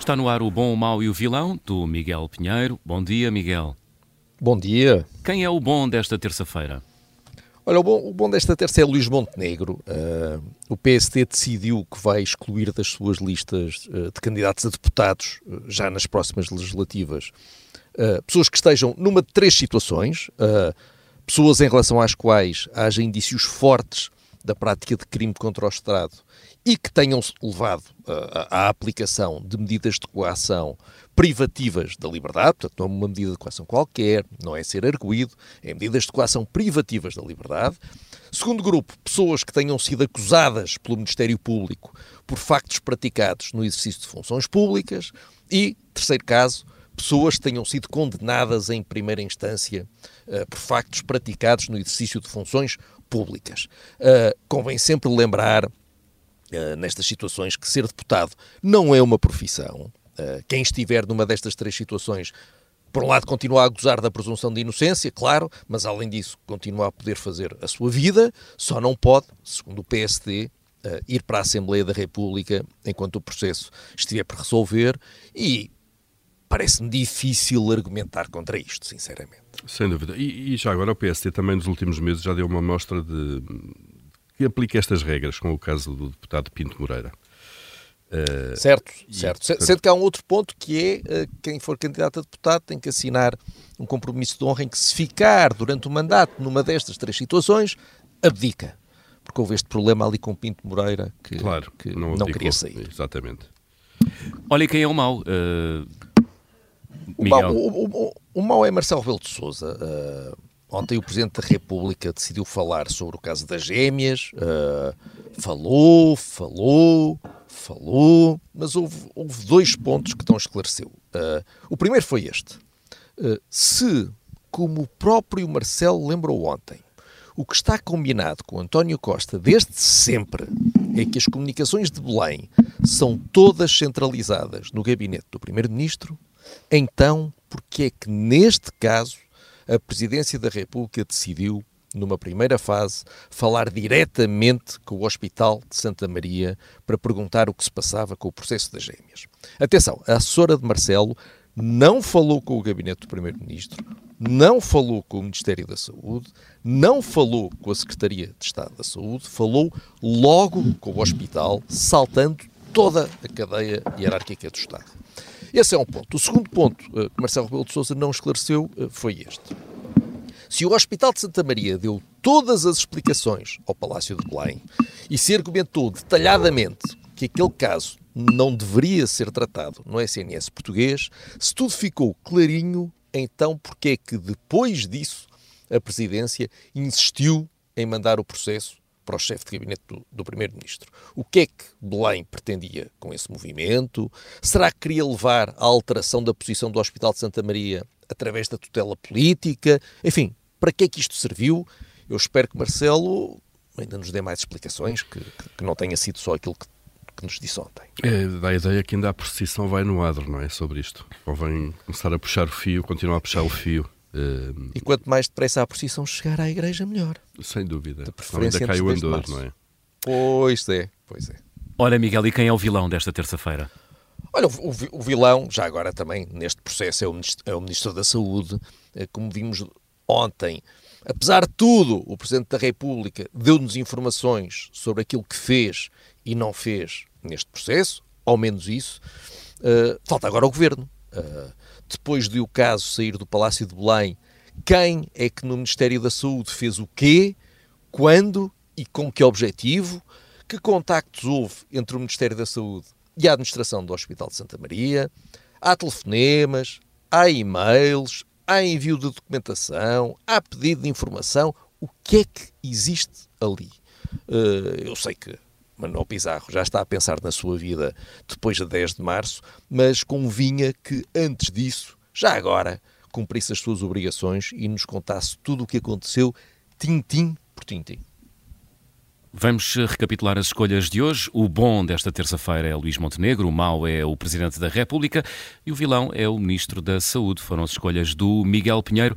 Está no ar o Bom, o Mau e o Vilão, do Miguel Pinheiro. Bom dia, Miguel. Bom dia. Quem é o bom desta terça-feira? Olha, o bom, o bom, desta terça é Luís Montenegro. Uh, o PST decidiu que vai excluir das suas listas uh, de candidatos a deputados, uh, já nas próximas legislativas, pessoas que estejam numa de três situações. pessoas em relação às quais haja indícios fortes da prática de crime contra o Estado e que tenham levado à aplicação de medidas de coação privativas da liberdade, portanto, não é uma medida de coação qualquer, não é ser arguído, é medidas de coação privativas da liberdade. Segundo grupo, pessoas que tenham sido acusadas pelo Ministério Público por factos praticados no exercício de funções públicas. E, terceiro caso, pessoas que tenham sido condenadas em primeira instância uh, por factos praticados no exercício de funções públicas. Uh, convém sempre lembrar uh, nestas situações que ser deputado não é uma profissão. Quem estiver numa destas três situações, por um lado, continua a gozar da presunção de inocência, claro, mas além disso, continua a poder fazer a sua vida, só não pode, segundo o PSD, ir para a Assembleia da República enquanto o processo estiver por resolver e parece-me difícil argumentar contra isto, sinceramente. Sem dúvida. E, e, já agora o PSD também nos últimos meses já deu uma mostra de que aplica estas regras, com o caso do deputado Pinto Moreira. Uh, certo, certo. E, Sendo que há um outro ponto que é uh, quem for candidato a deputado tem que assinar um compromisso de honra em que se ficar durante o mandato numa destas três situações, abdica. Porque houve este problema ali com Pinto Moreira que, claro, que não, não queria sair. Exatamente. Olha quem é o mau. Uh, o, mau o, o, o, mau é Marcelo Rebelo de Sousa. Uh, Ontem o Presidente da República decidiu falar sobre o caso das gêmeas, uh, falou, falou, falou, mas houve, houve, dois pontos que não esclareceu. Uh, o primeiro foi este. Se, como o próprio Marcelo lembrou ontem, o que está combinado com António Costa desde sempre é que as comunicações de Belém são todas centralizadas no gabinete do Primeiro-Ministro, então, porque é que neste caso a Presidência da República decidiu, numa primeira fase, falar diretamente com o Hospital de Santa Maria para perguntar o que se passava com o processo das gêmeas. Atenção, a assessora de Marcelo não falou com o gabinete do Primeiro-Ministro, não falou com o Ministério da Saúde, não falou com a Secretaria de Estado da Saúde, falou logo com o hospital, saltando toda a cadeia hierárquica do Estado. Esse é um ponto. O segundo ponto uh, que Marcelo Rebelo de Sousa não esclareceu uh, foi este. Se o Hospital de Santa Maria deu todas as explicações ao Palácio de Belém e se argumentou detalhadamente que aquele caso não deveria ser tratado no SNS português, se tudo ficou clarinho, então porque é que depois disso a Presidência insistiu em mandar o processo para o chefe de gabinete do, do Primeiro-Ministro. O que é que Belém pretendia com esse movimento? Será que queria levar à alteração da posição do Hospital de Santa Maria através da tutela política? Enfim, para que é que isto serviu? Eu espero que Marcelo ainda nos dê mais explicações, que, que não tenha sido só aquilo que, que nos disse ontem. É, dá a ideia que ainda a precisão vai no adro, não é? Sobre isto. Convém começar a puxar o fio, continuar a puxar o fio. Uh, e quanto mais depressa a procissão chegar à igreja, melhor. Sem dúvida. De preferência ainda cai o andor, não é? Pois é, pois é. Olha, Miguel, e quem é o vilão desta terça-feira? Olha, o, o, vilão, já agora também neste processo, é o, ministro, é o Ministro da Saúde. Eh, como vimos ontem, apesar de tudo, o Presidente da República deu-nos informações sobre aquilo que fez e não fez neste processo, ao menos isso. Uh, falta agora o Governo. Uh, depois de o caso sair do Palácio de Belém, quem é que no Ministério da Saúde fez o quê, quando e com que objetivo, que contactos houve entre o Ministério da Saúde e a administração do Hospital de Santa Maria, há telefonemas, há e-mails, há envio de documentação, há pedido de informação. O que é que existe ali? Uh, eu sei que Manuel Pizarro já está a pensar na sua vida depois de 10 de março, mas convinha que antes disso, já agora, cumprisse as suas obrigações e nos contasse tudo o que aconteceu, tintim por tintim. Vamos recapitular as escolhas de hoje. O bom desta terça-feira é Luís Montenegro, o mau é o Presidente da República e o vilão é o Ministro da Saúde. Foram as escolhas do Miguel Pinheiro.